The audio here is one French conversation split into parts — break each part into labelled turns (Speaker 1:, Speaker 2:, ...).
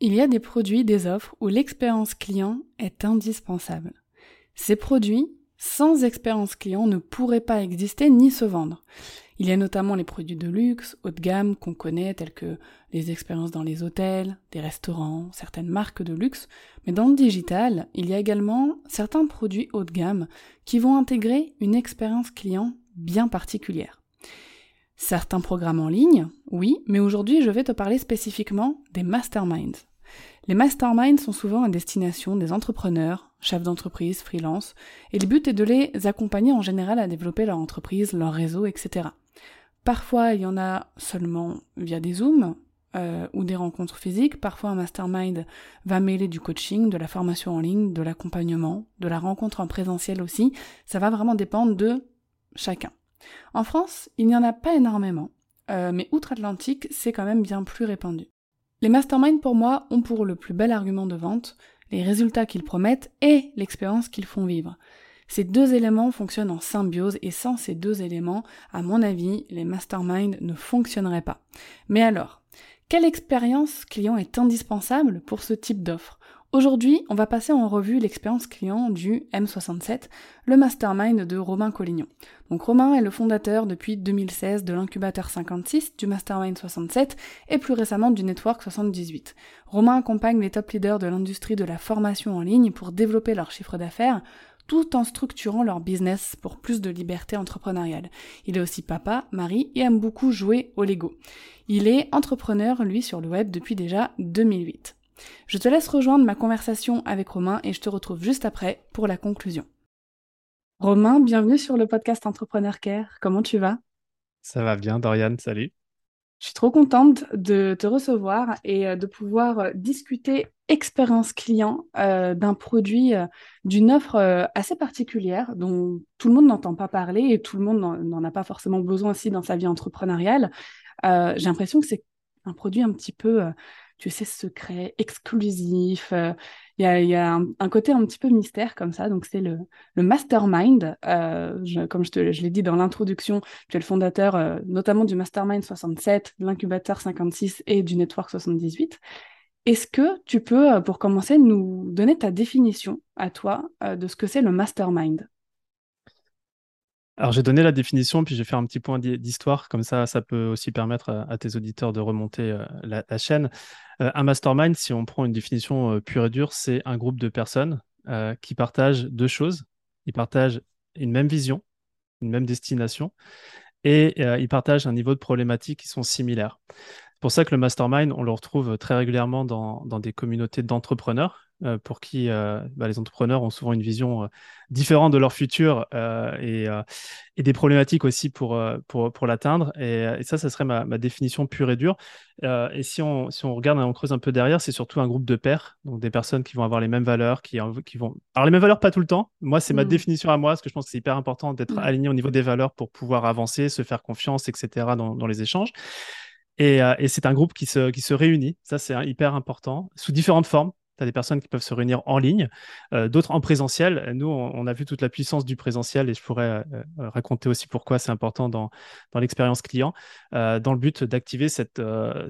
Speaker 1: Il y a des produits, des offres où l'expérience client est indispensable. Ces produits, sans expérience client, ne pourraient pas exister ni se vendre. Il y a notamment les produits de luxe, haut de gamme qu'on connaît, tels que les expériences dans les hôtels, des restaurants, certaines marques de luxe, mais dans le digital, il y a également certains produits haut de gamme qui vont intégrer une expérience client bien particulière. Certains programmes en ligne, oui, mais aujourd'hui je vais te parler spécifiquement des masterminds. Les masterminds sont souvent à destination des entrepreneurs, chefs d'entreprise, freelance, et le but est de les accompagner en général à développer leur entreprise, leur réseau, etc. Parfois, il y en a seulement via des Zooms euh, ou des rencontres physiques. Parfois, un mastermind va mêler du coaching, de la formation en ligne, de l'accompagnement, de la rencontre en présentiel aussi. Ça va vraiment dépendre de chacun. En France, il n'y en a pas énormément, euh, mais outre-Atlantique, c'est quand même bien plus répandu. Les masterminds pour moi ont pour le plus bel argument de vente les résultats qu'ils promettent et l'expérience qu'ils font vivre. Ces deux éléments fonctionnent en symbiose et sans ces deux éléments, à mon avis, les masterminds ne fonctionneraient pas. Mais alors, quelle expérience client est indispensable pour ce type d'offre? Aujourd'hui, on va passer en revue l'expérience client du M67, le mastermind de Romain Collignon. Donc Romain est le fondateur depuis 2016 de l'incubateur 56, du mastermind 67 et plus récemment du network 78. Romain accompagne les top leaders de l'industrie de la formation en ligne pour développer leur chiffre d'affaires tout en structurant leur business pour plus de liberté entrepreneuriale. Il est aussi papa, mari et aime beaucoup jouer au Lego. Il est entrepreneur, lui, sur le web depuis déjà 2008. Je te laisse rejoindre ma conversation avec Romain et je te retrouve juste après pour la conclusion. Romain, bienvenue sur le podcast Entrepreneur Care. Comment tu vas?
Speaker 2: Ça va bien, Dorian, salut.
Speaker 1: Je suis trop contente de te recevoir et euh, de pouvoir euh, discuter expérience client euh, d'un produit, d'une offre assez particulière dont tout le monde n'entend pas parler et tout le monde n'en a pas forcément besoin aussi dans sa vie entrepreneuriale. J'ai l'impression que c'est un produit un petit peu tu sais, secret, exclusif. Euh, il y a, un, côté un petit peu mystère comme ça. Donc, c'est le, mastermind. Euh, comme je, te, l'ai dit dans l'introduction, tu es le fondateur euh, notamment du Mastermind 67, de l'incubateur 56 et du Network 78. Est-ce que tu peux, pour commencer, nous donner ta définition à toi de ce que c'est le mastermind?
Speaker 2: Alors, j'ai donné la définition, puis j'ai fait un petit point d'histoire, comme ça, ça peut aussi permettre à, tes auditeurs de remonter euh, la, chaîne. Euh, un mastermind, si on prend une définition euh, pure et dure, c'est un groupe de personnes qui partagent deux choses. Ils partagent une même vision, une même destination, et ils partagent un niveau de problématiques qui sont similaires. C'est pour ça que le mastermind, on le retrouve très régulièrement dans des communautés d'entrepreneurs euh, pour qui euh, bah, les entrepreneurs ont souvent une vision euh, différente de leur futur et, et, des problématiques aussi pour, pour, pour l'atteindre. Et, ça, ça serait ma, ma, définition pure et dure. et si on, si on regarde et on creuse un peu derrière, c'est surtout un groupe de pairs, donc des personnes qui vont avoir les mêmes valeurs, qui, qui vont... Alors les mêmes valeurs, pas tout le temps. Moi, c'est ma mmh. définition à moi, parce que je pense que c'est hyper important d'être mmh. aligné au niveau des valeurs pour pouvoir avancer, se faire confiance, etc. dans, dans les échanges. Et, et c'est un groupe qui se, qui se réunit, ça c'est hyper important, sous différentes formes tu as des personnes qui peuvent se réunir en ligne, euh, d'autres en présentiel. Nous, on, a vu toute la puissance du présentiel et je pourrais euh, euh, raconter aussi pourquoi c'est important dans, dans l'expérience client, dans le but d'activer cette,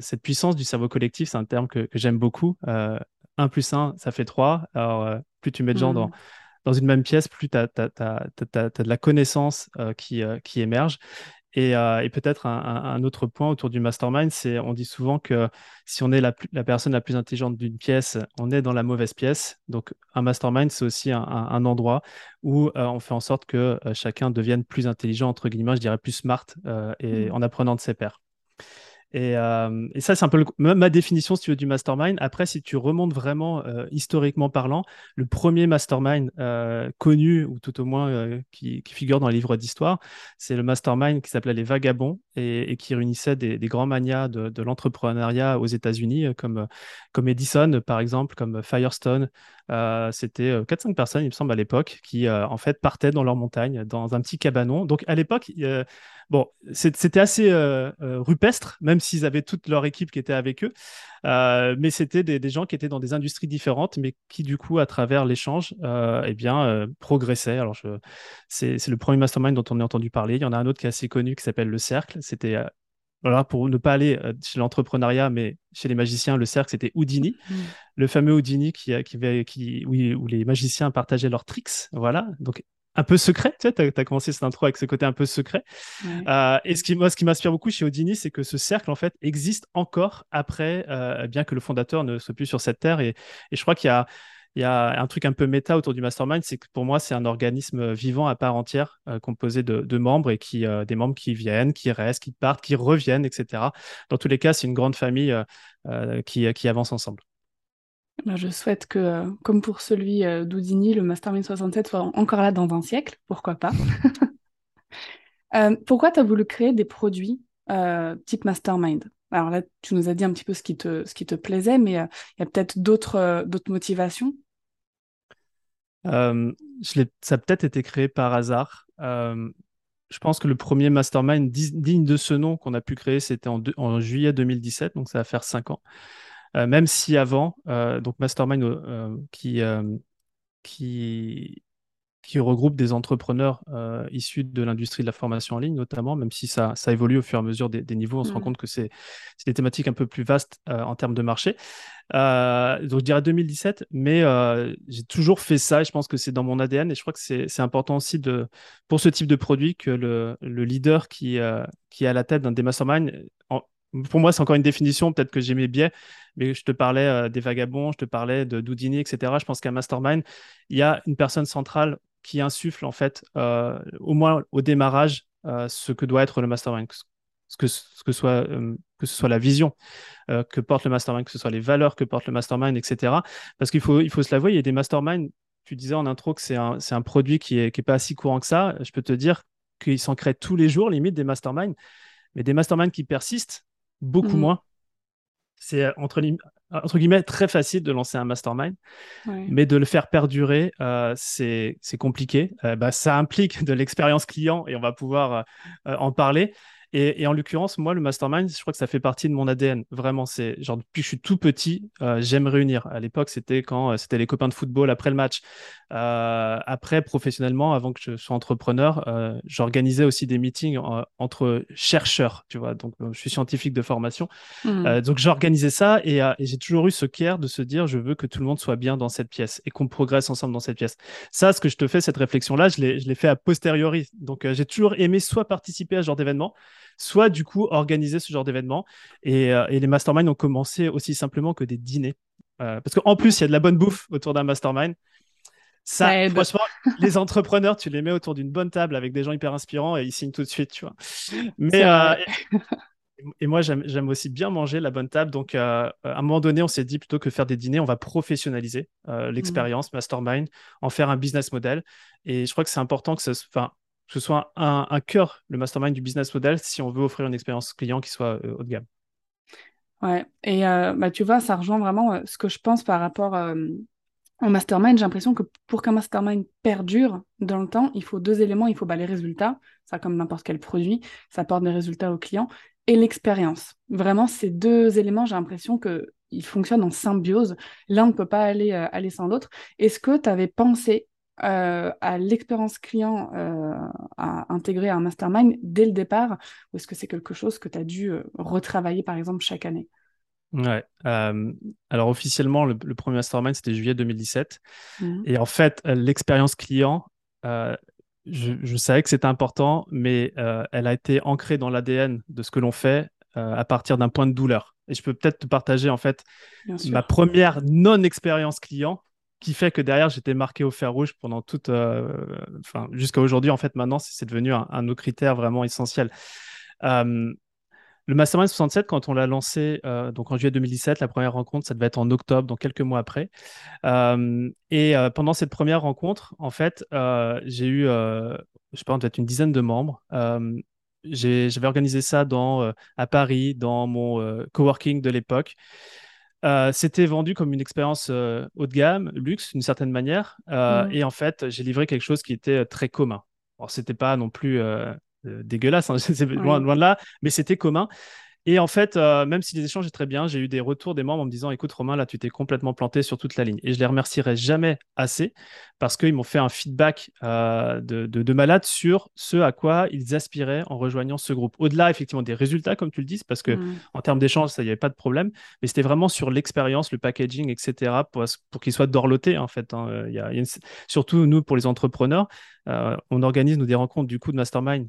Speaker 2: cette puissance du cerveau collectif. C'est un terme que, j'aime beaucoup. 1 plus 1, ça fait 3. Alors, plus tu mets de gens dans, mmh. dans une même pièce, plus tu as, de la connaissance qui, qui émerge. Euh, et, peut-être un, autre point autour du mastermind, c'est on dit souvent que si on est la, personne la plus intelligente d'une pièce, on est dans la mauvaise pièce. Donc un mastermind, c'est aussi un, endroit où euh, on fait en sorte que euh, chacun devienne plus intelligent, entre guillemets, je dirais plus smart, et mmh. en apprenant de ses pairs. Euh, et, ça, c'est un peu ma définition, si tu veux, du mastermind. Après, si tu remontes vraiment euh, historiquement parlant, le premier mastermind euh, connu, ou tout au moins qui, figure dans les livres d'histoire, c'est le mastermind qui s'appelait les Vagabonds et, qui réunissait des, grands manias de, l'entrepreneuriat aux États-Unis, comme, Edison, par exemple, comme Firestone. C'était 4-5 personnes, il me semble, à l'époque, qui en fait partaient dans leur montagne, dans un petit cabanon. Donc à l'époque, Bon, c'était assez euh, euh, rupestre, même s'ils avaient toute leur équipe qui était avec eux. Euh, mais c'était des, gens qui étaient dans des industries différentes, mais qui, du coup, à travers l'échange, eh bien, progressaient. Alors, c'est le premier mastermind dont on a entendu parler. Il y en a un autre qui est assez connu qui s'appelle Le Cercle. C'était voilà, pour ne pas aller chez l'entrepreneuriat, mais chez les magiciens, le cercle, c'était Houdini, mmh. le fameux Houdini qui, qui, qui, où les magiciens partageaient leurs tricks. Voilà, donc un peu secret. Tu sais, as, commencé cette intro avec ce côté un peu secret. Euh, et ce qui, moi, ce qui m'inspire beaucoup chez Houdini, c'est que ce cercle, en fait, existe encore après, euh, bien que le fondateur ne soit plus sur cette terre. Et, je crois qu'il y a, il y a un truc un peu méta autour du mastermind, c'est que pour moi, c'est un organisme vivant à part entière, euh, composé de, membres et qui, des membres qui viennent, qui restent, qui partent, qui reviennent, etc. Dans tous les cas, c'est une grande famille qui, qui avance ensemble.
Speaker 1: Bah, je souhaite que, euh, comme pour celui euh, d'Houdini, le Mastermind 67 soit encore là dans un siècle, pourquoi pas. Euh, pourquoi tu as voulu créer des produits type Mastermind? Alors là, tu nous as dit un petit peu ce qui te, ce qui te plaisait, mais il y a peut-être d'autres d'autres motivations?
Speaker 2: Je Ça a peut-être été créé par hasard. je pense que le premier Mastermind digne de ce nom qu'on a pu créer, c'était en, en, juillet 2017, donc ça va faire cinq ans. Euh, même si avant, euh, donc Mastermind euh, qui, qui, qui regroupe des entrepreneurs issus de l'industrie de la formation en ligne, notamment, même si ça, ça évolue au fur et à mesure des, niveaux, on se rend mmh. compte que c'est des thématiques un peu plus vastes en termes de marché. donc je dirais 2017, mais j'ai toujours fait ça et je pense que c'est dans mon ADN et je crois que c'est important aussi de, pour ce type de produit que le, le leader qui, qui est à la tête d'un des masterminds pour moi, c'est encore une définition, peut-être que j'ai mes biais, mais je te parlais euh, des vagabonds, je te parlais de Doudini, etc. Je pense qu'à Mastermind, il y a une personne centrale qui insuffle, en fait, euh, au moins au démarrage, euh, ce que doit être le Mastermind, que, ce que, soit, que ce soit la vision que porte le Mastermind, que ce soit les valeurs que porte le Mastermind, etc. Parce qu'il faut, il faut se l'avouer, il y a des Masterminds, tu disais en intro que c'est un, un, produit qui n'est qui est pas si courant que ça. Je peux te dire qu'ils s'en créent tous les jours, limite, des Masterminds. Mais des Masterminds qui persistent, beaucoup mmh. moins. C'est euh, entre, entre, guillemets très facile de lancer un mastermind, mais de le faire perdurer, euh, c'est compliqué. Euh, bah, ça implique de l'expérience client et on va pouvoir en parler. Et, en l'occurrence, moi, le mastermind, je crois que ça fait partie de mon ADN. Vraiment, c'est genre depuis que je suis tout petit, euh, j'aime réunir. À l'époque, c'était quand euh, c'était les copains de football après le match. Euh, après, professionnellement, avant que je sois entrepreneur, j'organisais aussi des meetings entre chercheurs. Tu vois, donc je suis scientifique de formation, mmh. donc j'organisais ça et, et j'ai toujours eu ce care de se dire, je veux que tout le monde soit bien dans cette pièce et qu'on progresse ensemble dans cette pièce. Ça, ce que je te fais, cette réflexion-là, je l'ai fait a posteriori. Donc, j'ai toujours aimé soit participer à ce genre d'événement soit du coup organiser ce genre d'événement. Et, euh, les masterminds ont commencé aussi simplement que des dîners. Euh, parce qu'en plus, il y a de la bonne bouffe autour d'un mastermind. Ça, franchement, les entrepreneurs, tu les mets autour d'une bonne table avec des gens hyper inspirants et ils signent tout de suite, tu vois. Mais euh, et moi, j'aime aussi bien manger la bonne table. Donc, à un moment donné, on s'est dit plutôt que faire des dîners, on va professionnaliser mmh. l'expérience mastermind, en faire un business model. Et je crois que c'est important que ce, enfin, que ce soit un, cœur, le mastermind du business model, si on veut offrir une expérience client qui soit euh, haut de gamme.
Speaker 1: Ouais, et euh, bah, tu vois, ça rejoint vraiment euh, ce que je pense par rapport au mastermind. J'ai l'impression que pour qu'un mastermind perdure dans le temps, il faut deux éléments. Il faut bah, les résultats, ça comme n'importe quel produit, ça apporte des résultats aux clients, et l'expérience. Vraiment, ces deux éléments, j'ai l'impression qu'ils fonctionnent en symbiose. L'un ne peut pas aller, aller sans l'autre. Est-ce que tu avais pensé euh, à l'expérience client euh, à intégrer un mastermind dès le départ ou est-ce que c'est quelque chose que tu as dû euh, retravailler par exemple chaque année?
Speaker 2: Ouais. alors officiellement, le, premier mastermind c'était juillet 2017 mmh. et en fait l'expérience client, je, savais que c'était important, mais elle a été ancrée dans l'ADN de ce que l'on fait à partir d'un point de douleur. Et je peux peut-être te partager en fait ma première non-expérience client qui fait que derrière j'étais marqué au fer rouge pendant toute, euh, jusqu'à aujourd'hui en fait maintenant c'est devenu un, un, de nos critères vraiment essentiels. Euh, Le Mastermind 67, quand on l'a lancé donc en juillet 2017, la première rencontre, ça devait être en octobre, donc quelques mois après. et pendant cette première rencontre, en fait, j'ai eu, je pas, peut-être une dizaine de membres. j'avais organisé ça dans, à Paris, dans mon coworking de l'époque. Euh, c'était vendu comme une expérience euh, haut de gamme, luxe d'une certaine manière. Euh, mm. Et en fait, j'ai livré quelque chose qui était très commun. Alors, c'était pas non plus dégueulasse, hein, c'est loin, loin, de là, mais c'était commun. Et en fait, euh, même si les échanges étaient très bien, j'ai eu des retours des membres en me disant Écoute, Romain, là, tu t'es complètement planté sur toute la ligne. Et je les remercierai jamais assez parce qu'ils m'ont fait un feedback euh, de, de, malade sur ce à quoi ils aspiraient en rejoignant ce groupe. Au-delà, effectivement, des résultats, comme tu le dis, parce que mmh. en termes d'échange, ça, il n'y avait pas de problème, mais c'était vraiment sur l'expérience, le packaging, etc., pour, pour qu'ils soient dorlotés, en fait. Hein. Il y a, Surtout, nous, pour les entrepreneurs, euh, on organise, nous, des rencontres du coup de mastermind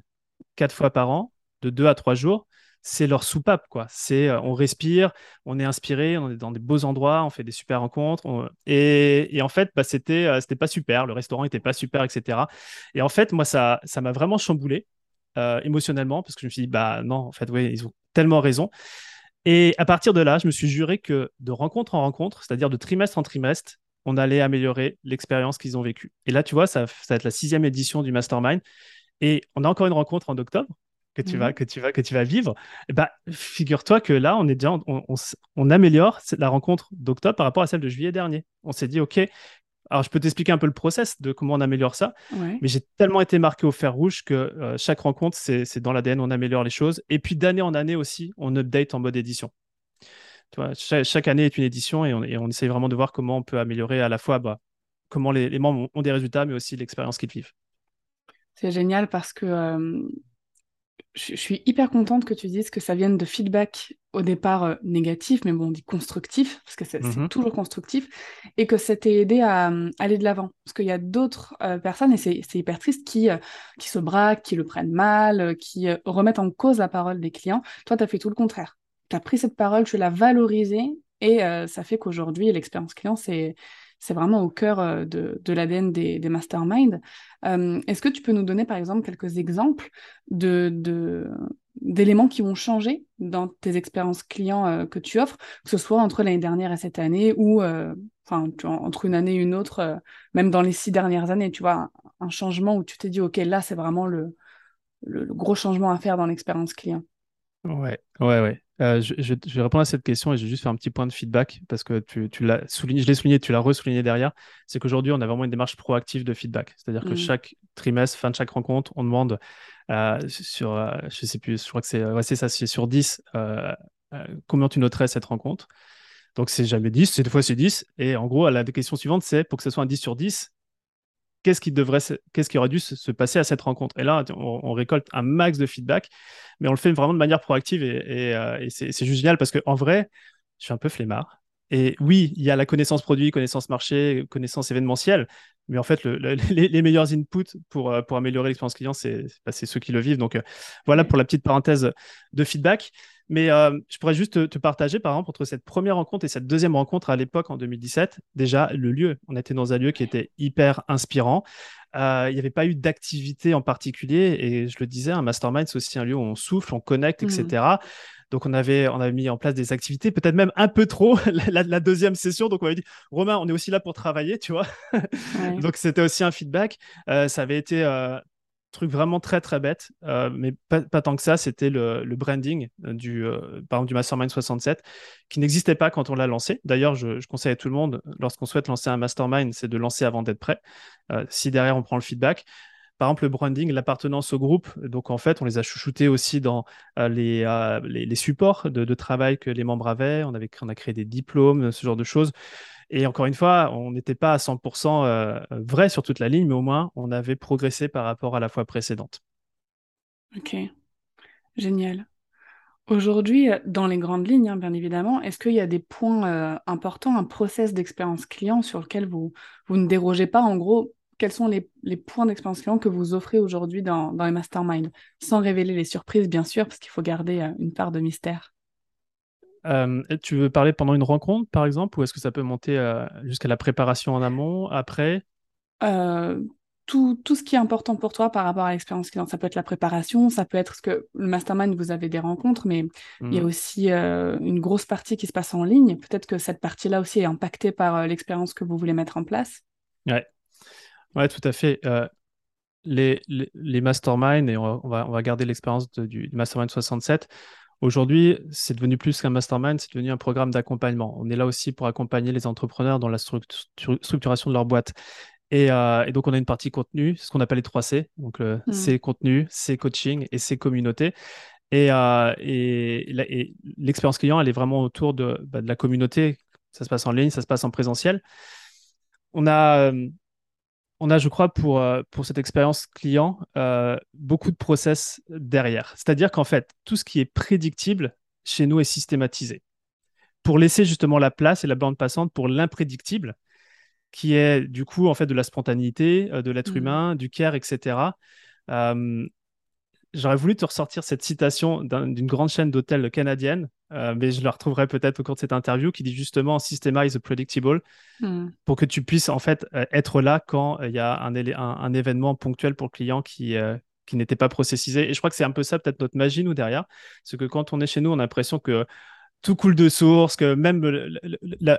Speaker 2: quatre fois par an, de deux à trois jours c'est leur soupape, quoi. C'est, euh, on respire, on est inspiré, on est dans des beaux endroits, on fait des super rencontres. Et, en fait, bah, c'était, euh, c'était pas super, le restaurant était pas super, etc. Et en fait, moi, ça, ça m'a vraiment chamboulé euh, émotionnellement parce que je me suis dit, bah non, en fait, oui, ils ont tellement raison. Et à partir de là, je me suis juré que de rencontre en rencontre, c'est-à-dire de trimestre en trimestre, on allait améliorer l'expérience qu'ils ont vécue. Et là, tu vois, ça, ça va être la sixième édition du Mastermind. Et on a encore une rencontre en octobre que tu, vas, mmh. que, tu vas, que tu vas vivre, bah, figure-toi que là, on, est déjà, on, on, améliore la rencontre d'octobre par rapport à celle de juillet dernier. On s'est dit, OK, alors je peux t'expliquer un peu le process de comment on améliore ça, mais j'ai tellement été marqué au fer rouge que euh, chaque rencontre, c'est dans l'ADN, on améliore les choses. Et puis d'année en année aussi, on update en mode édition. Tu vois, chaque, année est une édition et on, et on, essaye vraiment de voir comment on peut améliorer à la fois bah, comment les, les, membres ont des résultats, mais aussi l'expérience qu'ils vivent.
Speaker 1: C'est génial parce que euh, je, suis hyper contente que tu dises que ça vienne de feedback au départ euh, négatif, mais bon, on dit constructif, parce que c'est mhm. toujours constructif, et que ça t'ait aidé à, euh, aller de l'avant. Parce qu'il y a d'autres euh, personnes, et c'est hyper triste, qui, qui se braquent, qui le prennent mal, qui remettent en cause la parole des clients. Toi, tu as fait tout le contraire. Tu as pris cette parole, tu l'as valorisée, et ça fait qu'aujourd'hui, l'expérience client, c'est c'est vraiment au cœur euh, de, l'ADN des, des masterminds. Euh, est-ce que tu peux nous donner, par exemple, quelques exemples d'éléments qui ont changé dans tes expériences clients euh, que tu offres, que ce soit entre l'année dernière et cette année ou entre une année et une autre, même dans les six dernières années, tu vois, un, changement où tu t'es dit, OK, là, c'est vraiment le, le, gros changement à faire dans l'expérience client?
Speaker 2: Ouais, ouais, ouais. Euh, je, vais répondre à cette question et je vais juste faire un petit point de feedback parce que tu, l'as souligné, je l'ai souligné, tu l'as ressouligné derrière. C'est qu'aujourd'hui, on a vraiment une démarche proactive de feedback. C'est-à-dire que mm. chaque trimestre, fin de chaque rencontre, on demande euh, sur, euh, je sais plus, je crois que c'est ouais, ça, c'est sur 10, combien tu noterais cette rencontre. Donc, c'est jamais 10, cette fois c'est 10. Et en gros, la question suivante, c'est pour que ce soit un 10 sur 10, qu'est-ce qui devrait, qu'est-ce qui aurait dû se, passer à cette rencontre? Et là, on, récolte un max de feedback, mais on le fait vraiment de manière proactive et, euh, c'est juste génial parce qu'en vrai, je suis un peu flemmard. Et oui, il y a la connaissance produit, connaissance marché, connaissance événementielle, mais en fait, les, meilleurs inputs pour, euh, pour améliorer l'expérience client, c'est bah, ceux qui le vivent. Donc euh, voilà pour la petite parenthèse de feedback. Mais euh, je pourrais juste te, partager, par exemple, entre cette première rencontre et cette deuxième rencontre à l'époque en 2017, déjà le lieu. On était dans un lieu qui était hyper inspirant. Euh, il n'y avait pas eu d'activité en particulier. Et je le disais, un mastermind, c'est aussi un lieu où on souffle, on connecte, etc. Mmh. Donc on avait, on avait mis en place des activités, peut-être même un peu trop la, deuxième session. Donc on avait dit, Romain, on est aussi là pour travailler, tu vois. Donc c'était aussi un feedback. Euh, ça avait été truc vraiment très très bête, euh, mais pas, tant que ça, c'était le, branding euh, du, euh, par exemple, du Mastermind 67, qui n'existait pas quand on l'a lancé. D'ailleurs, je, conseille à tout le monde, lorsqu'on souhaite lancer un Mastermind, c'est de lancer avant d'être prêt, si derrière on prend le feedback. Par exemple, le branding, l'appartenance au groupe, donc en fait, on les a chouchoutés aussi dans les, les, supports de, travail que les membres avaient. On, a créé des diplômes, ce genre de choses. Et encore une fois, on n'était pas à 100% euh, vrai sur toute la ligne, mais au moins, on avait progressé par rapport à la fois précédente.
Speaker 1: Ok, génial. Aujourd'hui, euh, dans les grandes lignes, hein, bien évidemment, est-ce qu'il y a des points euh, importants, un process d'expérience client sur lequel vous ne dérogez pas? En gros, quels sont les, points d'expérience client que vous offrez aujourd'hui dans, dans les masterminds Sans révéler les surprises, bien sûr, parce qu'il faut garder une part de mystère.
Speaker 2: Euh, tu veux parler pendant une rencontre, par exemple, ou est-ce que ça peut monter euh, jusqu'à la préparation en amont, après?
Speaker 1: Euh, tout, tout ce qui est important pour toi par rapport à l'expérience client. Ça peut être la préparation, ça peut être ce que le mastermind, vous avez des rencontres, mais il y a mhm. aussi euh, une grosse partie qui se passe en ligne. Peut-être que cette partie-là aussi est impactée par euh, l'expérience que vous voulez mettre en place.
Speaker 2: Ouais, ouais tout à fait. Euh, les, les, les, masterminds, et on va, on va, garder l'expérience du, mastermind 67, Aujourd'hui, c'est devenu plus qu'un mastermind, c'est devenu un programme d'accompagnement. On est là aussi pour accompagner les entrepreneurs dans la structuration de leur boîte. Euh, et, donc, on a une partie contenu, ce qu'on appelle les 3 C. Donc, euh, hmm. C contenu, C coaching et C communauté. Et, euh, et, l'expérience client, elle est vraiment autour de, bah, de, la communauté. Ça se passe en ligne, ça se passe en présentiel. On a, on a je crois, pour, pour cette expérience client, beaucoup de process derrière. C'est-à-dire qu'en fait, tout ce qui est prédictible chez nous est systématisé. Pour laisser justement la place et la bande passante pour l'imprédictible, qui est du coup en fait de la spontanéité, euh, de l'être mmh. humain, du care, etc. J'aurais voulu te ressortir cette citation d'une grande chaîne d'hôtels canadienne, euh, mais je la retrouverai peut-être au cours de cette interview, qui dit justement Systemize the predictable, mmh. pour que tu puisses en fait euh, être là quand il y a un, un, événement ponctuel pour le client qui, qui n'était pas processisé. Et je crois que c'est un peu ça, peut-être notre magie, nous, derrière. C'est que quand on est chez nous, on a l'impression que tout coule de source, que même,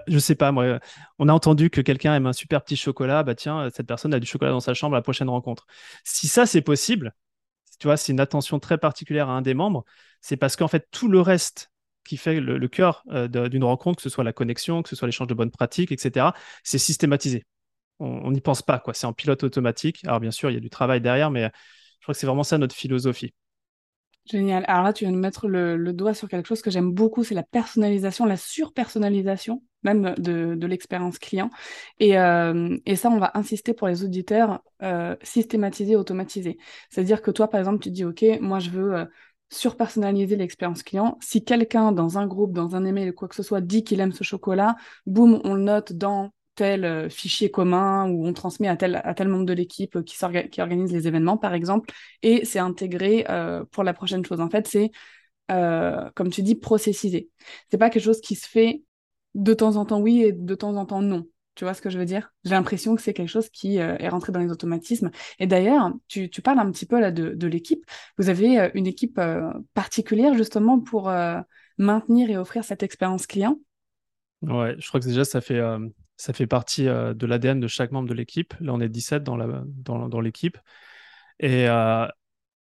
Speaker 2: je sais pas, moi, on a entendu que quelqu'un aime un super petit chocolat, bah tiens, cette personne a du chocolat dans sa chambre à la prochaine rencontre. Si ça, c'est possible, tu vois, c'est une attention très particulière à un des membres, c'est parce qu'en fait, tout le reste qui fait le, cœur euh, d'une rencontre, que ce soit la connexion, que ce soit l'échange de bonnes pratiques, etc., c'est systématisé. On n'y pense pas, quoi. C'est en pilote automatique. Alors, bien sûr, il y a du travail derrière, mais je crois que c'est vraiment ça notre philosophie.
Speaker 1: Génial. Alors là, tu viens de mettre le, doigt sur quelque chose que j'aime beaucoup, c'est la personnalisation, la surpersonnalisation même de, l'expérience client. Euh, et, ça, on va insister pour les auditeurs, euh, systématiser, automatiser. C'est-à-dire que toi, par exemple, tu dis, OK, moi, je veux euh, surpersonnaliser l'expérience client. Si quelqu'un dans un groupe, dans un email, quoi que ce soit, dit qu'il aime ce chocolat, boum, on le note dans tel euh, fichier commun où on transmet à tel, à tel membre de l'équipe qui, qui organise les événements, par exemple, et c'est intégré euh, pour la prochaine chose. En fait, c'est, euh, comme tu dis, processisé. C'est pas quelque chose qui se fait de temps en temps oui et de temps en temps non. Tu vois ce que je veux dire? J'ai l'impression que c'est quelque chose qui est rentré dans les automatismes. Et d'ailleurs, tu, parles un petit peu là de l'équipe. Vous avez une équipe particulière justement pour maintenir et offrir cette expérience client?
Speaker 2: Ouais, je crois que déjà, ça fait, ça fait partie euh, de l'ADN de chaque membre de l'équipe. Là, on est 17 dans, l'équipe. Et, euh,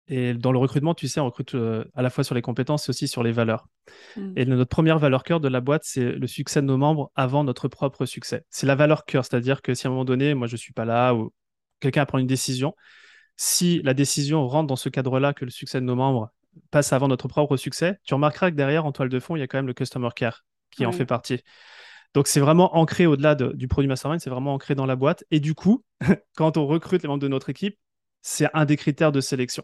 Speaker 2: et dans le recrutement, tu sais, on recrute euh, à la fois sur les compétences et aussi sur les valeurs. Mm. Et notre première valeur cœur de la boîte, c'est le succès de nos membres avant notre propre succès. C'est la valeur cœur, c'est-à-dire que si à un moment donné, moi, je ne suis pas là ou quelqu'un prend une décision, si la décision rentre dans ce cadre-là, que le succès de nos membres passe avant notre propre succès, tu remarqueras que derrière, en toile de fond, il y a quand même le customer care qui en fait partie. Donc, c'est vraiment ancré au-delà du produit Mastermind, c'est vraiment ancré dans la boîte. Et du coup, quand on recrute les membres de notre équipe, c'est un des critères de sélection.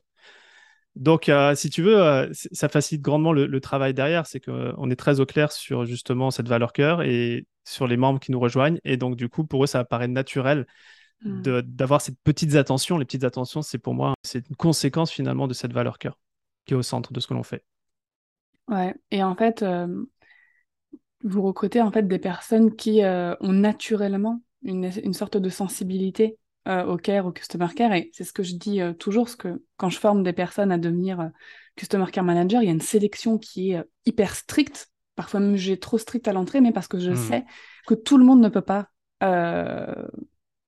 Speaker 2: Donc, euh, si tu veux, euh, ça facilite grandement le, travail derrière. C'est qu'on est très au clair sur justement cette valeur cœur et sur les membres qui nous rejoignent. Et donc, du coup, pour eux, ça paraît naturel hmm. d'avoir ces petites attentions. Les petites attentions, c'est pour moi, c'est une conséquence finalement de cette valeur cœur qui est au centre de ce que l'on fait.
Speaker 1: Ouais, et en fait, euh, vous recrutez en fait des personnes qui euh, ont naturellement une, une, sorte de sensibilité euh, au care, au customer care. Et c'est ce que je dis euh, toujours, parce que quand je forme des personnes à devenir customer care manager, il y a une sélection qui est hyper stricte. Parfois même j'ai trop strict à l'entrée, mais parce que je mmh. sais que tout le monde ne peut pas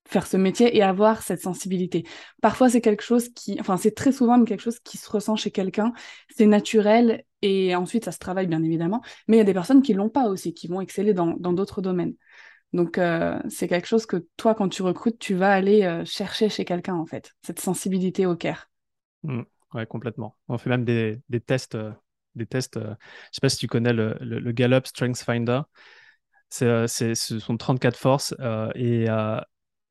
Speaker 1: faire ce métier et avoir cette sensibilité. Parfois, c'est quelque chose qui, enfin, c'est très souvent quelque chose qui se ressent chez quelqu'un. C'est naturel et ensuite, ça se travaille bien évidemment. Mais il y a des personnes qui l'ont pas aussi, qui vont exceller dans d'autres domaines. Donc, euh, c'est quelque chose que toi, quand tu recrutes, tu vas aller euh, chercher chez quelqu'un, en fait, cette sensibilité au care.
Speaker 2: Mmh. ouais, complètement. On fait même des, tests. Euh, des tests je sais pas si tu connais le, Gallup Strength Finder. C'est, ce sont 34 forces et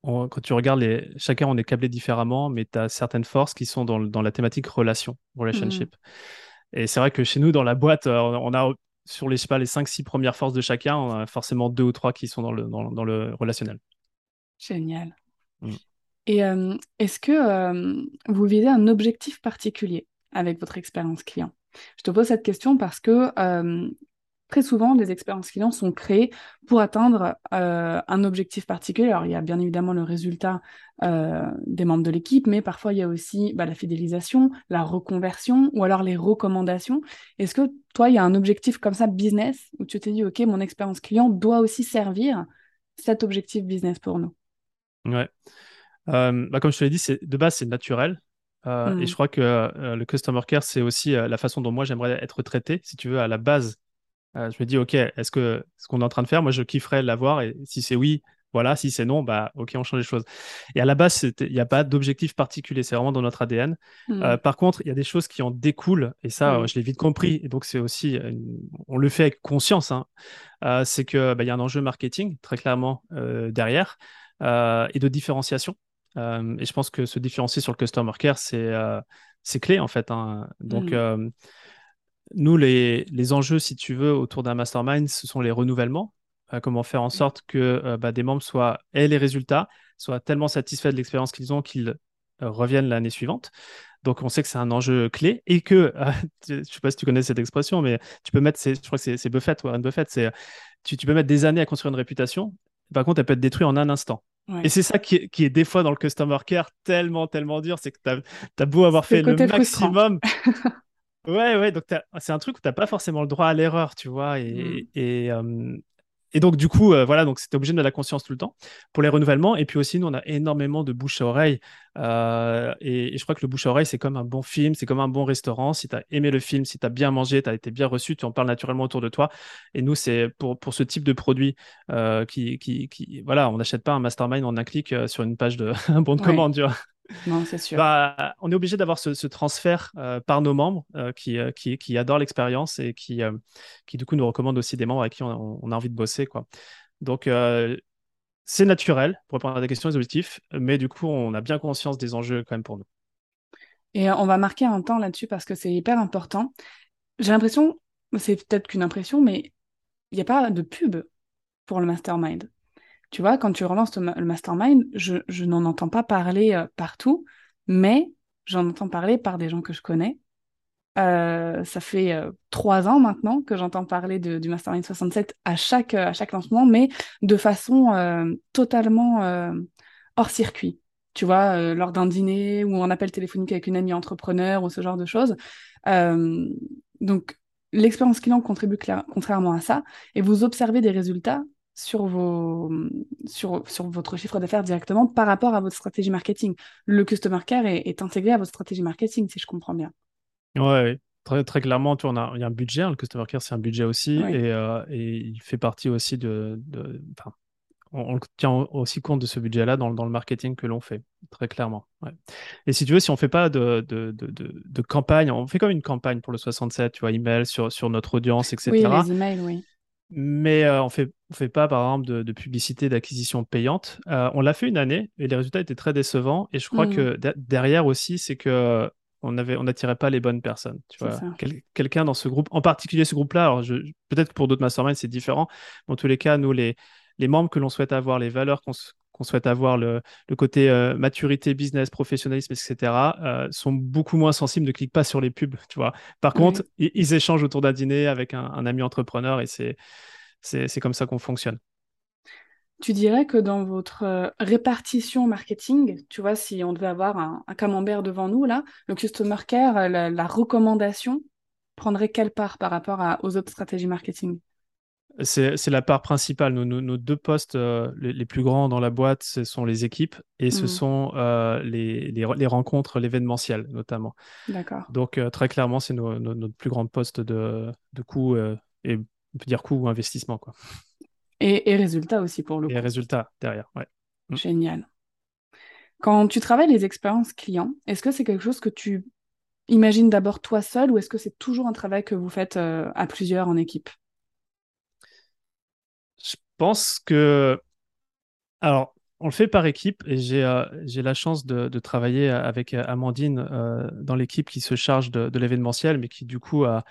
Speaker 2: quand tu regardes, les, chacun on est câblé différemment, mais tu as certaines forces qui sont dans, dans la thématique relation, relationship. Mmh. Et c'est vrai que chez nous, dans la boîte, euh, on a sur les, pas, les 5-6 premières forces de chacun, on a forcément deux ou trois qui sont dans le, dans, dans le relationnel.
Speaker 1: Génial. Mmh. Et euh, est-ce que euh, vous visez un objectif particulier avec votre expérience client? Je te pose cette question parce que très souvent, des expériences clients sont créées pour atteindre euh, un objectif particulier. Alors, il y a bien évidemment le résultat euh, des membres de l'équipe, mais parfois, il y a aussi bah, la fidélisation, la reconversion ou alors les recommandations. Est-ce que toi, il y a un objectif comme ça, business, où tu t'es dit, OK, mon expérience client doit aussi servir cet objectif business pour nous?
Speaker 2: Ouais. Euh, bah, comme je te l'ai dit, de base, c'est naturel. Et
Speaker 1: Mm.
Speaker 2: je crois que le customer care, c'est aussi la façon dont moi j'aimerais être traité, si tu veux, à la base euh, je me dis, OK, est-ce que ce qu'on est en train de faire, moi, je kifferais l'avoir. Et si c'est oui, voilà. Si c'est non, bah, OK, on change les choses. Et à la base, il n'y a pas d'objectif particulier. C'est vraiment dans notre ADN. Euh,
Speaker 1: Mm.
Speaker 2: par contre, il y a des choses qui en découlent. Et ça, euh,
Speaker 1: Oui.
Speaker 2: je l'ai vite compris. Et donc, c'est aussi, une- on le fait avec conscience. hein. Euh, c'est que bah, y a un enjeu marketing, très clairement, euh, derrière, euh, et de différenciation. Euh, et je pense que se différencier sur le customer care, c'est euh, c'est clé, en fait. hein. Donc,
Speaker 1: Mm.
Speaker 2: euh, nous, les, les enjeux, si tu veux, autour d'un mastermind, ce sont les renouvellements. Euh, comment faire en sorte que euh, bah, des membres soient, aient les résultats, soient tellement satisfaits de l'expérience qu'ils ont qu'ils euh, reviennent l'année suivante. Donc, on sait que c'est un enjeu clé et que, euh, je ne sais pas si tu connais cette expression, mais tu peux mettre, je crois que c'est- Buffett, Warren Buffett, c'est, tu, tu peux mettre des années à construire une réputation. Par contre, elle peut être détruite en un instant. Et c'est ça qui est, qui est des fois dans le customer care tellement, tellement dur, c'est que tu as, beau avoir fait le maximum, Ouais, ouais, donc t'as- c'est un truc où t'as pas forcément le droit à l'erreur, tu vois.
Speaker 1: Mm.
Speaker 2: Et, et, euh, et donc, du coup, euh, voilà, donc c'était obligé de la conscience tout le temps pour les renouvellements. Et puis aussi, nous, on a énormément de bouche à oreille. Euh, et, et je crois que le bouche à oreille, c'est comme un bon film, c'est comme un bon restaurant. Si tu as aimé le film, si tu as bien mangé, tu as été bien reçu, tu en parles naturellement autour de toi. Et nous, c'est pour, pour ce type de produit euh, qui, qui, qui, voilà, on n'achète pas un mastermind en un clic euh, sur une page de un bon de
Speaker 1: Ouais.
Speaker 2: commande, tu vois.
Speaker 1: Non, c'est sûr.
Speaker 2: Bah, on est obligé d'avoir ce, ce transfert euh, par nos membres euh, qui, euh, qui, qui adorent l'expérience et qui, qui, du coup, nous recommandent aussi des membres avec qui on, on a envie de bosser, quoi. Donc, c'est naturel pour répondre à des questions, des objectifs, mais du coup, on a bien conscience des enjeux quand même pour nous.
Speaker 1: Et on va marquer un temps là-dessus parce que c'est hyper important. J'ai l'impression, c'est peut-être qu'une impression, mais il n'y a pas de pub pour le mastermind. Tu vois, quand tu relances le, ma- le mastermind, je, n'en entends pas parler euh, partout, mais j'en entends parler par des gens que je connais. Euh, ça fait euh, trois ans maintenant que j'entends parler de- du Mastermind 67 à chaque, à chaque lancement, mais de façon totalement hors circuit. Tu vois, lors d'un dîner ou un appel téléphonique avec une amie entrepreneur ou ce genre de choses. Donc, l'expérience client contribue contrairement à ça et vous observez des résultats sur, vos, sur, sur votre chiffre d'affaires directement par rapport à votre stratégie marketing. Le customer care est, est intégré à votre stratégie marketing, si je comprends bien.
Speaker 2: Ouais. Très, très clairement, tu vois, on a, il y a un budget, hein, le Customer Care, c'est un budget aussi,
Speaker 1: Oui,
Speaker 2: et, euh, et il fait partie aussi de, de- on, tient aussi compte de ce budget-là dans, dans le marketing que l'on fait, très clairement. ouais. Et si tu veux, si on fait pas de, de, de, campagne, on fait comme une campagne pour le 67, tu vois, email sur, sur notre audience,
Speaker 1: oui,
Speaker 2: etc.
Speaker 1: les emails, oui.
Speaker 2: Mais euh, on fait, on fait pas, par exemple, de, de publicité d'acquisition payante. Euh, on l'a fait une année et les résultats étaient très décevants. Et je crois que de- derrière aussi, c'est que on avait, on n'attirait pas les bonnes personnes. Tu vois. Quel- quelqu'un dans ce groupe, en particulier ce groupe-là. Alors, je- peut-être que pour d'autres masterminds c'est différent. Mais en tous les cas, nous, les, les membres que l'on souhaite avoir, les valeurs qu'on qu'on souhaite avoir, le, le côté euh, maturité, business, professionnalisme, etc., euh, sont beaucoup moins sensibles, ne cliquent pas sur les pubs. Tu vois. Par contre, ils, ils échangent autour d'un dîner avec un, un ami entrepreneur et c'est c'est c'est comme ça qu'on fonctionne.
Speaker 1: Tu dirais que dans votre euh, répartition marketing, tu vois, si on devait avoir un, un camembert devant nous, là, le customer care, la, la recommandation prendrait quelle part par rapport à- aux autres stratégies marketing?
Speaker 2: C'est la part principale. Nos, nos- nos deux postes euh, les, les plus grands dans la boîte, ce sont les équipes et ce
Speaker 1: Mhm,
Speaker 2: sont euh, les, les, les rencontres, l'événementiel notamment.
Speaker 1: d'accord.
Speaker 2: Donc euh, très clairement, c'est nos- notre plus grand poste de, de coût et on peut dire coût ou investissement quoi.
Speaker 1: Et, et résultat aussi pour le
Speaker 2: Et
Speaker 1: coup.
Speaker 2: résultat derrière. Ouais. Mm.
Speaker 1: Génial. Quand tu travailles les expériences clients, est-ce que c'est quelque chose que tu imagines d'abord toi seul ou est-ce que c'est toujours un travail que vous faites à plusieurs en équipe?
Speaker 2: Je pense que alors on le fait par équipe et j'ai euh, la chance de, de travailler avec Amandine euh, dans l'équipe qui se charge de, de l'événementiel, mais qui du coup a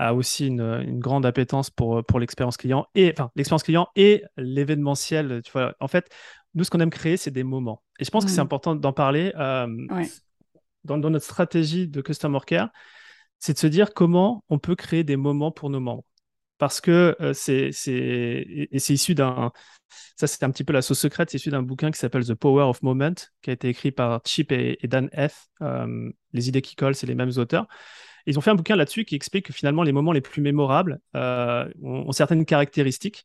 Speaker 2: a aussi une, une grande appétence pour, pour l'expérience client et enfin l'expérience client et l'événementiel. Tu vois, en fait, nous, ce qu'on aime créer, c'est des moments. Et je pense que c'est
Speaker 1: Mhm,
Speaker 2: important d'en parler euh,
Speaker 1: ouais.
Speaker 2: dans, dans notre stratégie de customer care, c'est de se dire comment on peut créer des moments pour nos membres. Parce que c'est et c'est issu d'un ça c'est un petit peu la sauce secrète, c'est issu d'un bouquin qui s'appelle The Power of Moment, qui a été écrit par Chip et, Dan F. les idées qui collent, c'est les mêmes auteurs. Ils ont fait un bouquin là-dessus qui explique que finalement les moments les plus mémorables ont, certaines caractéristiques.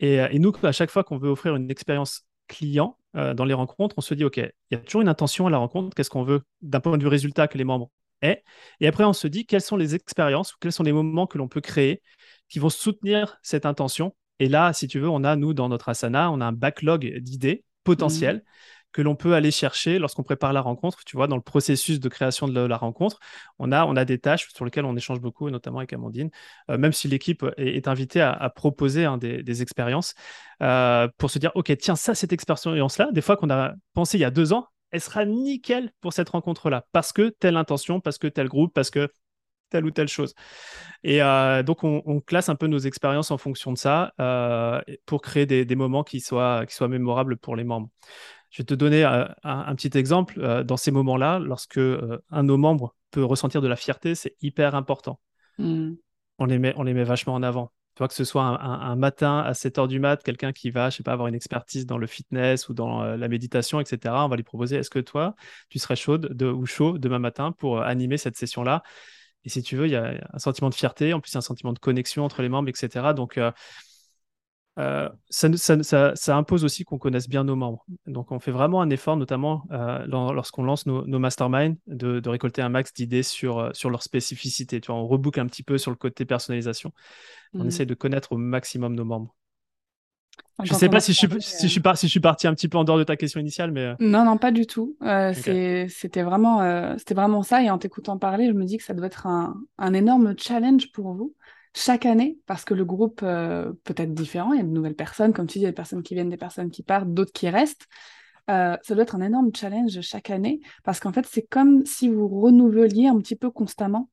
Speaker 2: Et, et, nous, à chaque fois qu'on veut offrir une expérience client dans les rencontres, on se dit, OK, il y a toujours une intention à la rencontre, qu'est-ce qu'on veut d'un point de vue résultat que les membres aient? Et après, on se dit, quelles sont les expériences ou quels sont les moments que l'on peut créer qui vont soutenir cette intention. Et là, si tu veux, on a, nous, dans notre asana, on a un backlog d'idées potentielles mmh. que l'on peut aller chercher lorsqu'on prépare la rencontre. Tu vois, dans le processus de création de la, rencontre, on a, on a des tâches sur lesquelles on échange beaucoup, notamment avec Amandine, euh, même si l'équipe est, invitée à, proposer hein, des, expériences euh, pour se dire, OK, tiens, ça, cette expérience-là, des fois qu'on a pensé il y a deux ans, elle sera nickel pour cette rencontre-là, parce que telle intention, parce que tel groupe, parce que telle ou telle chose. Et euh, donc, on, classe un peu nos expériences en fonction de ça euh, pour créer des, moments qui soient, qui soient mémorables pour les membres. Je vais te donner euh, un, petit exemple. dans ces moments-là, lorsque un de nos membres peut ressentir de la fierté, c'est hyper important. Hmm. On, les met, on les met vachement en avant. Tu vois, que ce soit un, matin à 7 h du mat, quelqu'un qui va, je sais pas, avoir une expertise dans le fitness ou dans la méditation, etc. On va lui proposer, est-ce que toi, tu serais chaude de, ou chaud demain matin pour animer cette session-là? Et si tu veux, il y a un sentiment de fierté, en plus, il y a un sentiment de connexion entre les membres, etc. Donc, euh, euh, ça, impose aussi qu'on connaisse bien nos membres. Donc, on fait vraiment un effort, notamment euh, lorsqu'on lance nos, nos masterminds, de, récolter un max d'idées sur, sur leur spécificité. Tu vois, on reboucle un petit peu sur le côté personnalisation. On mmh. essaie de connaître au maximum nos membres. Je ne sais pas si je, suis, si, je suis si je suis parti un petit peu en dehors de ta question initiale, mais... Euh.
Speaker 1: Non, non, pas du tout. Euh, C'était vraiment, euh, vraiment ça. Et en t'écoutant parler, je me dis que ça doit être un, un énorme challenge pour vous chaque année, parce que le groupe euh, peut être différent. Il y a de nouvelles personnes, comme tu dis, il y a des personnes qui viennent, des personnes qui partent, d'autres qui restent. ça doit être un énorme challenge chaque année, parce qu'en fait, c'est comme si vous renouveliez un petit peu constamment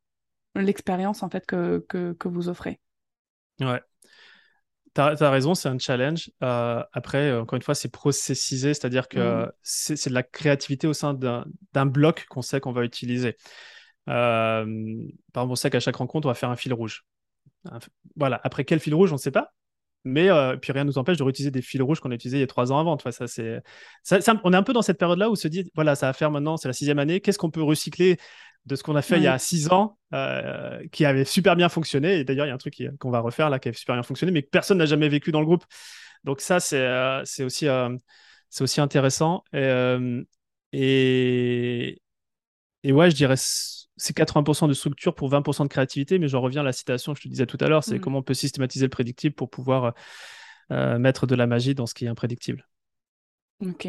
Speaker 1: l'expérience en fait que, que, que vous offrez.
Speaker 2: Ouais, tu as, raison, c'est un challenge. Euh, après, encore une fois, c'est processisé, c'est-à-dire que mm. c'est de la créativité au sein d'un bloc qu'on sait qu'on va utiliser. Euh, par exemple, on sait qu'à chaque rencontre, on va faire un fil rouge. Voilà. Après, quel fil rouge, on ne sait pas. Mais euh, puis rien ne nous empêche de réutiliser des fils rouges qu'on a utilisés il y a trois ans avant. ça, c'est, on est un peu dans cette période-là où on se dit, voilà, ça va faire maintenant, c'est la sixième année, qu'est-ce qu'on peut recycler de ce qu'on a fait il y a six ans, euh, qui avait super bien fonctionné. Et d'ailleurs, il y a un truc qu'on va refaire là qui a super bien fonctionné, mais que personne n'a jamais vécu dans le groupe. Donc ça, c'est euh, aussi, euh, c'est aussi intéressant. Et, et, et, ouais, je dirais c'est 80% de structure pour 20% de créativité, mais j'en reviens à la citation que je te disais tout à l'heure, c'est mm. comment on peut systématiser le prédictible pour pouvoir mettre de la magie dans ce qui est imprédictible.
Speaker 1: Ok.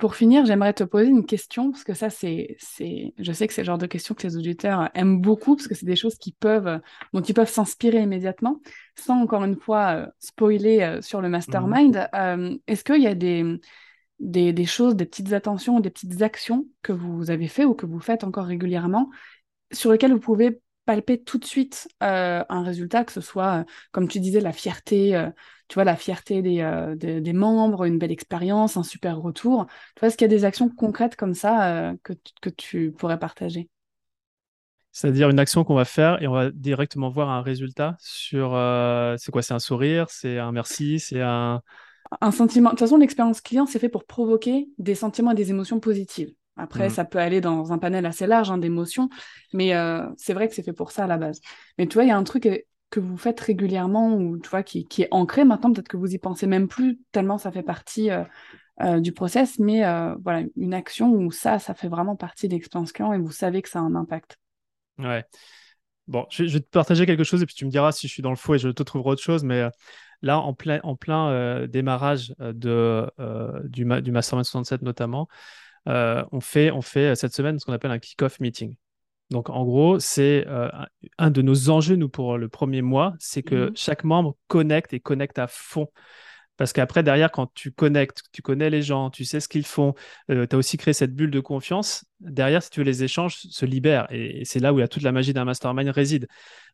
Speaker 1: Pour finir, j'aimerais te poser une question, parce que ça, c'est, c'est, je sais que c'est le genre de questions que les auditeurs aiment beaucoup, parce que c'est des choses qui peuvent, dont ils peuvent s'inspirer immédiatement, sans encore une fois euh, spoiler euh, sur le mastermind. Mhm. Euh, est-ce qu'il y a des, des, des, choses, des petites attentions, des petites actions que vous avez fait ou que vous faites encore régulièrement, sur lesquelles vous pouvez palper tout de suite un résultat, que ce soit, comme tu disais, la fierté tu vois, la fierté euh, des, des, membres, une belle expérience, un super retour. Tu vois, est-ce qu'il y a des actions concrètes comme ça euh, que, que tu pourrais partager?
Speaker 2: C'est-à-dire une action qu'on va faire et on va directement voir un résultat sur euh, c'est quoi? C'est un sourire, c'est un merci, c'est un
Speaker 1: un sentiment. De toute façon, l'expérience client, c'est fait pour provoquer des sentiments et des émotions positives. Après, mmh. ça peut aller dans un panel assez large hein, d'émotions, mais c'est vrai que c'est fait pour ça à la base. Mais tu vois, il y a un truc que vous faites régulièrement ou tu vois qui, qui est ancré maintenant. Peut-être que vous y pensez même plus tellement ça fait partie euh, euh, du process mais euh, voilà une action où ça ça fait vraiment partie de l'expérience client et vous savez que ça a un impact.
Speaker 2: Ouais. Bon je, vais te partager quelque chose et puis tu me diras si je suis dans le faux et je te trouverai autre chose mais là en plein en plein démarrage de du, du Mastermind 67 notamment on fait on fait cette semaine ce qu'on appelle un kick-off meeting donc, en gros, c'est euh, un de nos enjeux, nous, pour le premier mois, c'est que mmh chaque membre connecte et connecte à fond. Parce qu'après, derrière, quand tu connectes, tu connais les gens, tu sais ce qu'ils font, euh, tu as aussi créé cette bulle de confiance. Derrière, si tu veux, les échanges se libèrent. Et, c'est là où il y a toute la magie d'un mastermind réside.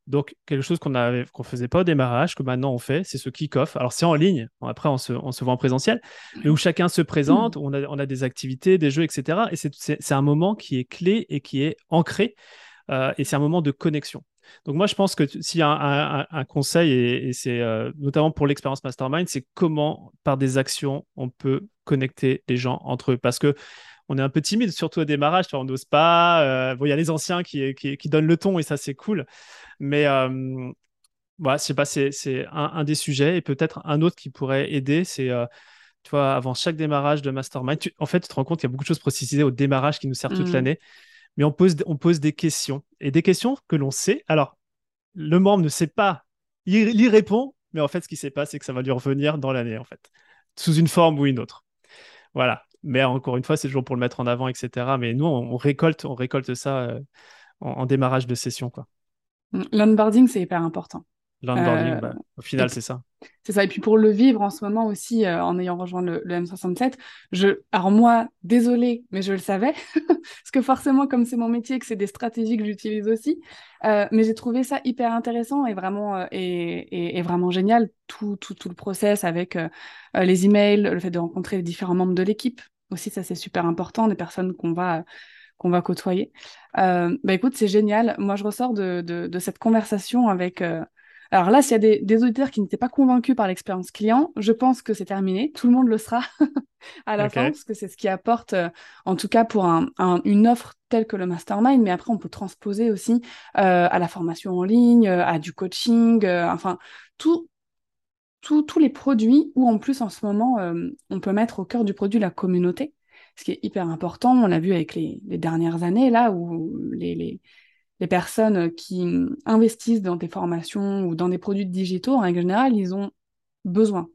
Speaker 2: Donc, quelque chose qu'on ne faisait pas au démarrage, que maintenant on fait, c'est ce kick-off. Alors, c'est en ligne. Après, on se, voit en présentiel, mais où chacun se présente, on, a, on a des activités, des jeux, etc. Et c'est un moment qui est clé et qui est ancré. Euh, et c'est un moment de connexion. Donc moi, je pense que s'il y a un, conseil, et, c'est euh, notamment pour l'expérience mastermind, c'est comment, par des actions, on peut connecter les gens entre eux. Parce que on est un peu timide, surtout au démarrage, on n'ose pas. Euh, il y a les anciens qui, qui, donnent le ton et ça, c'est cool. Mais euh, voilà, je sais pas, c'est un, des sujets. Et peut-être un autre qui pourrait aider, c'est, euh, tu vois, avant chaque démarrage de mastermind, en fait, tu te rends compte qu'il y a beaucoup de choses précisées au démarrage qui nous servent toute mmh. l'année. Mais on pose, on pose des questions. Et des questions que l'on sait. Alors, le membre ne sait pas, il, il répond, mais en fait, ce qui se passe, c'est que ça va lui revenir dans l'année, en fait, sous une forme ou une autre. Voilà. Mais encore une fois, c'est toujours pour le mettre en avant, etc. Mais nous, on, récolte, on récolte ça euh, en, démarrage de session. Quoi.
Speaker 1: L'onboarding, c'est hyper important.
Speaker 2: L'onboarding, euh, bah, au final, c'est ça.
Speaker 1: C'est ça. Et puis pour le vivre en ce moment aussi, euh, en ayant rejoint le, M67, je... alors moi, désolé, mais je le savais, parce que forcément, comme c'est mon métier, que c'est des stratégies que j'utilise aussi, mais j'ai trouvé ça hyper intéressant et vraiment, et, et, vraiment génial, tout, tout, tout le process avec les emails, le fait de rencontrer les différents membres de l'équipe, aussi, ça c'est super important, des personnes qu'on va qu'on va côtoyer. Euh, bah écoute, c'est génial. Moi, je ressors de, de, cette conversation avec. Euh, alors là, s'il y a des, des, auditeurs qui n'étaient pas convaincus par l'expérience client, je pense que c'est terminé. Tout le monde le sera à la fin, parce que c'est ce qui apporte, euh, en tout cas pour un, une offre telle que le mastermind. Mais après, on peut transposer aussi à la formation en ligne, à du coaching, enfin tout, tous les produits où en plus en ce moment euh, on peut mettre au cœur du produit la communauté, ce qui est hyper important. On l'a vu avec les, dernières années là où les, personnes qui investissent dans des formations ou dans des produits digitaux en règle générale, ils ont besoin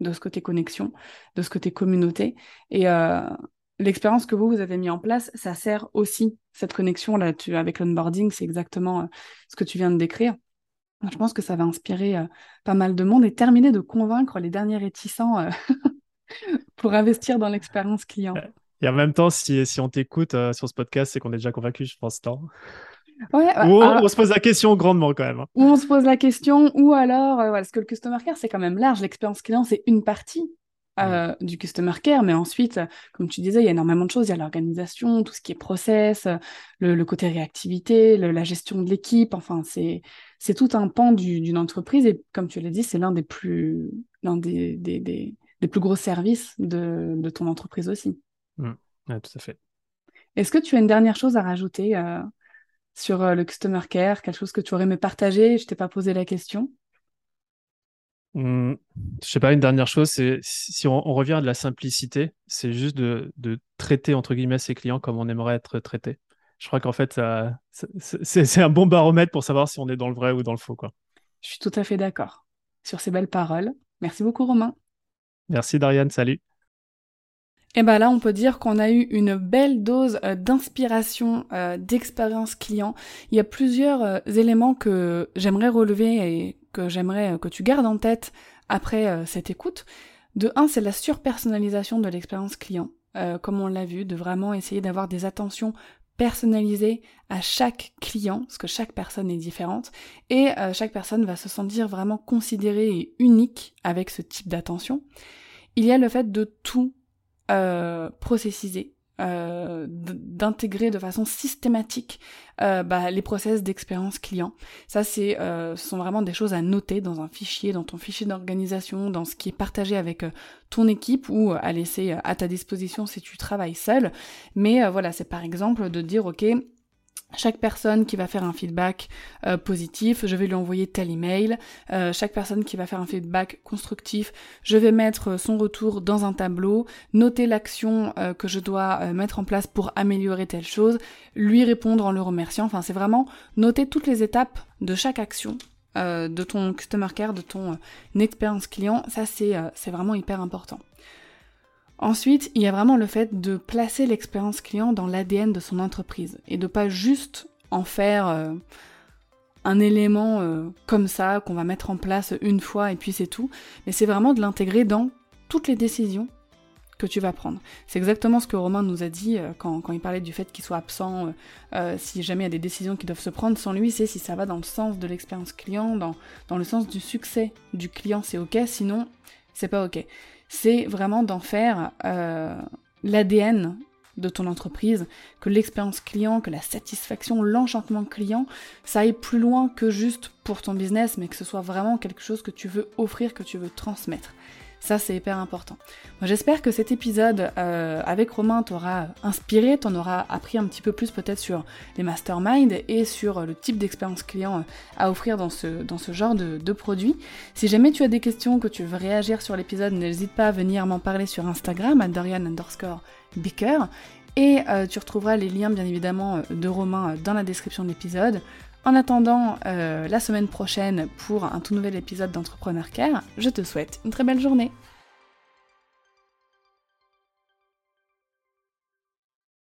Speaker 1: de ce côté connexion, de ce côté communauté et euh, l'expérience que vous, vous avez mis en place, ça sert aussi cette connexion là avec l'onboarding, c'est exactement euh, ce que tu viens de décrire. Je pense que ça va inspirer euh, pas mal de monde et terminer de convaincre les derniers réticents euh, pour investir dans l'expérience client.
Speaker 2: Et en même temps, si, si on t'écoute euh, sur ce podcast, c'est qu'on est déjà convaincu, je pense, tant.
Speaker 1: Ouais,
Speaker 2: ou on, se pose la question grandement quand même. Hein.
Speaker 1: Ou on se pose la question, ou alors, voilà, parce que le customer care, c'est quand même large. L'expérience client, c'est une partie. Euh, du customer care, mais ensuite, comme tu disais, il y a énormément de choses. Il y a l'organisation, tout ce qui est process, le, côté réactivité, la gestion de l'équipe. Enfin, c'est c'est tout un pan d'une entreprise et comme tu l'as dit, c'est l'un des plus l'un des, des, des, plus gros services de, de ton entreprise aussi.
Speaker 2: Mmh. tout à fait.
Speaker 1: Est-ce que tu as une dernière chose à rajouter euh, sur euh, le customer care, quelque chose que tu aurais aimé partager? Je t'ai pas posé la question.
Speaker 2: Mmh, je sais pas, une dernière chose, c'est si on, revient à de la simplicité, c'est juste de, traiter entre guillemets ses clients comme on aimerait être traité. Je crois qu'en fait, c'est un bon baromètre pour savoir si on est dans le vrai ou dans le faux. Quoi.
Speaker 1: Je suis tout à fait d'accord sur ces belles paroles. Merci beaucoup, Romain.
Speaker 2: Merci, Dariane. Salut.
Speaker 1: Et eh bien là, on peut dire qu'on a eu une belle dose euh, d'inspiration, euh, d'expérience client. Il y a plusieurs euh, éléments que j'aimerais relever et que j'aimerais que tu gardes en tête après cette écoute. De un, c'est la surpersonnalisation de l'expérience client. comme on l'a vu, de vraiment essayer d'avoir des attentions personnalisées à chaque client, parce que chaque personne est différente, et chaque personne va se sentir vraiment considérée et unique avec ce type d'attention. Il y a le fait de tout euh, processiser, euh, d'intégrer de façon systématique euh, bah, les process d'expérience client. Ça, c'est, ce sont vraiment des choses à noter dans un fichier, dans ton fichier d'organisation, dans ce qui est partagé avec ton équipe ou à laisser à ta disposition si tu travailles seul. Mais voilà, c'est par exemple de dire, ok, chaque personne qui va faire un feedback euh, positif, je vais lui envoyer tel email. Euh, chaque personne qui va faire un feedback constructif, je vais mettre son retour dans un tableau, noter l'action euh, que je dois mettre en place pour améliorer telle chose, lui répondre en le remerciant. Enfin, c'est vraiment noter toutes les étapes de chaque action de ton customer care, de ton expérience client. Ça, c'est c'est vraiment hyper important. Ensuite, il y a vraiment le fait de placer l'expérience client dans l'ADN de son entreprise et de pas juste en faire euh, un élément euh, comme ça qu'on va mettre en place une fois et puis c'est tout, mais c'est vraiment de l'intégrer dans toutes les décisions que tu vas prendre. C'est exactement ce que Romain nous a dit euh, quand, il parlait du fait qu'il soit absent, si jamais il y a des décisions qui doivent se prendre sans lui, c'est si ça va dans le sens de l'expérience client, dans, dans le sens du succès du client, c'est ok, sinon c'est pas ok c'est vraiment d'en faire euh, l'ADN de ton entreprise, que l'expérience client, que la satisfaction, l'enchantement client, ça aille plus loin que juste pour ton business, mais que ce soit vraiment quelque chose que tu veux offrir, que tu veux transmettre. Ça, c'est hyper important. J'espère que cet épisode euh, avec Romain t'aura inspiré, t'en aura appris un petit peu plus peut-être sur les masterminds et sur le type d'expérience client à offrir dans ce, dans ce genre de, de produit. Si jamais tu as des questions, que tu veux réagir sur l'épisode, n'hésite pas à venir m'en parler sur Instagram, à Dorian underscore Beaker. Et euh, tu retrouveras les liens bien évidemment de Romain dans la description de l'épisode. En attendant euh, la semaine prochaine pour un tout nouvel épisode d'Entrepreneur Care, je te souhaite une très belle journée.